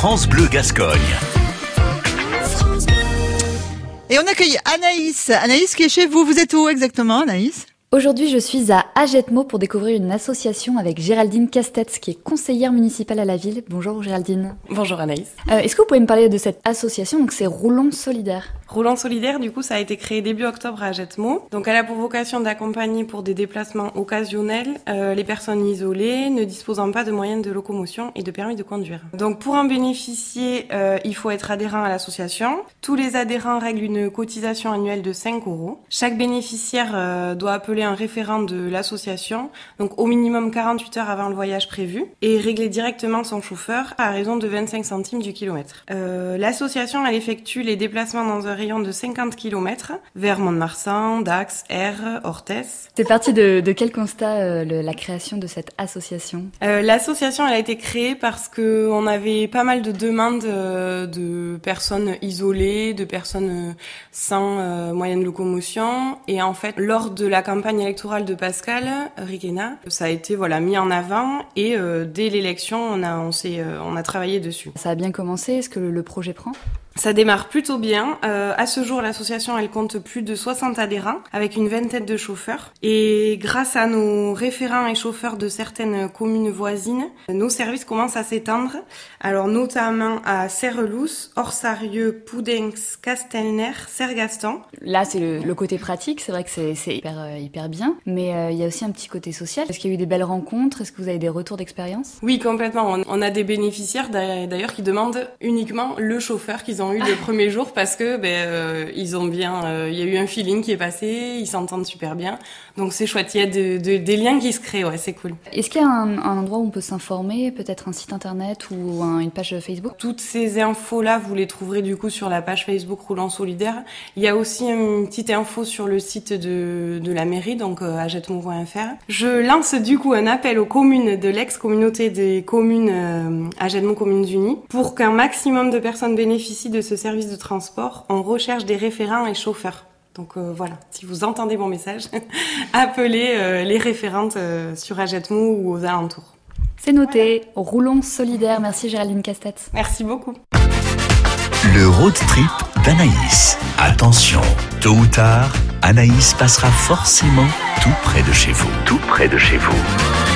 France Bleu Gascogne. Et on accueille Anaïs. Anaïs qui est chez vous. Vous êtes où exactement, Anaïs? Aujourd'hui, je suis à Agetmo pour découvrir une association avec Géraldine Castetz, qui est conseillère municipale à la ville. Bonjour Géraldine. Bonjour Anaïs. Euh, Est-ce que vous pouvez me parler de cette association? Donc c'est Roulons Solidaire. Roulant solidaire, du coup, ça a été créé début octobre à Jetmo. Donc, elle a pour vocation d'accompagner pour des déplacements occasionnels euh, les personnes isolées ne disposant pas de moyens de locomotion et de permis de conduire. Donc, pour en bénéficier, euh, il faut être adhérent à l'association. Tous les adhérents règlent une cotisation annuelle de 5 euros. Chaque bénéficiaire doit appeler un référent de l'association, donc au minimum 48 heures avant le voyage prévu, et régler directement son chauffeur à raison de 25 centimes du kilomètre. Euh, l'association, elle effectue les déplacements dans un rayon de 50 km vers Mont-de-Marsan, Dax, R, Orthez. C'est parti de, de quel constat euh, le- la création de cette association? Euh, L'association, elle a été créée parce que on avait pas mal de demandes de personnes isolées, de personnes sans moyens de locomotion. Et en fait, lors de la campagne électorale de Pascal Riquena, ça a été voilà mis en avant. Et euh, dès l'élection, on a on euh, on a travaillé dessus. Ça a bien commencé Est-ce que le projet prend? Ça démarre plutôt bien. Euh, à ce jour, l'association, elle compte plus de 60 adhérents, avec une vingtaine de chauffeurs. Et grâce à nos référents et chauffeurs de certaines communes voisines, nos services commencent à s'étendre. Alors notamment à Serrelousse, Orsarieux, Poudenx, Castelner, Sergaston. Là, c'est le, le côté pratique. C'est vrai que c'est c'est hyper, euh, hyper bien. Mais euh, il y a aussi un petit côté social. Est-ce qu'il y a eu des belles rencontres? Est-ce que vous avez des retours d'expérience? Oui, complètement. On- On a des bénéficiaires d'a- d'ailleurs qui demandent uniquement le chauffeur qu'ils ont eu le premier jour parce que ben euh, ils ont bien, euh, il y a eu un feeling qui est passé, ils s'entendent super bien. Donc c'est chouette. Il y a de- de- des liens qui se créent. Ouais, c'est cool. Est-ce qu'il y a un, un endroit où on peut s'informer Peut-être un site internet ou un- une page Facebook? Toutes ces infos-là, vous les trouverez du coup sur la page Facebook Roulant Solidaire. Il y a aussi une petite info sur le site de, de la mairie, donc euh. Je lance du coup un appel aux communes de l'ex-communauté des communes euh, Agetmo Communes Unies pour qu'un maximum de personnes bénéficient de ce service de transport. On recherche des référents et chauffeurs. Donc euh, voilà, si vous entendez mon message, appelez euh, les référentes euh, sur Agetmo ou aux alentours. C'est noté. Roulons Solidaire. Merci Géraldine Castet. Merci beaucoup. Le road trip d'Anaïs. Attention, tôt ou tard, Anaïs passera forcément tout près de chez vous. Tout près de chez vous.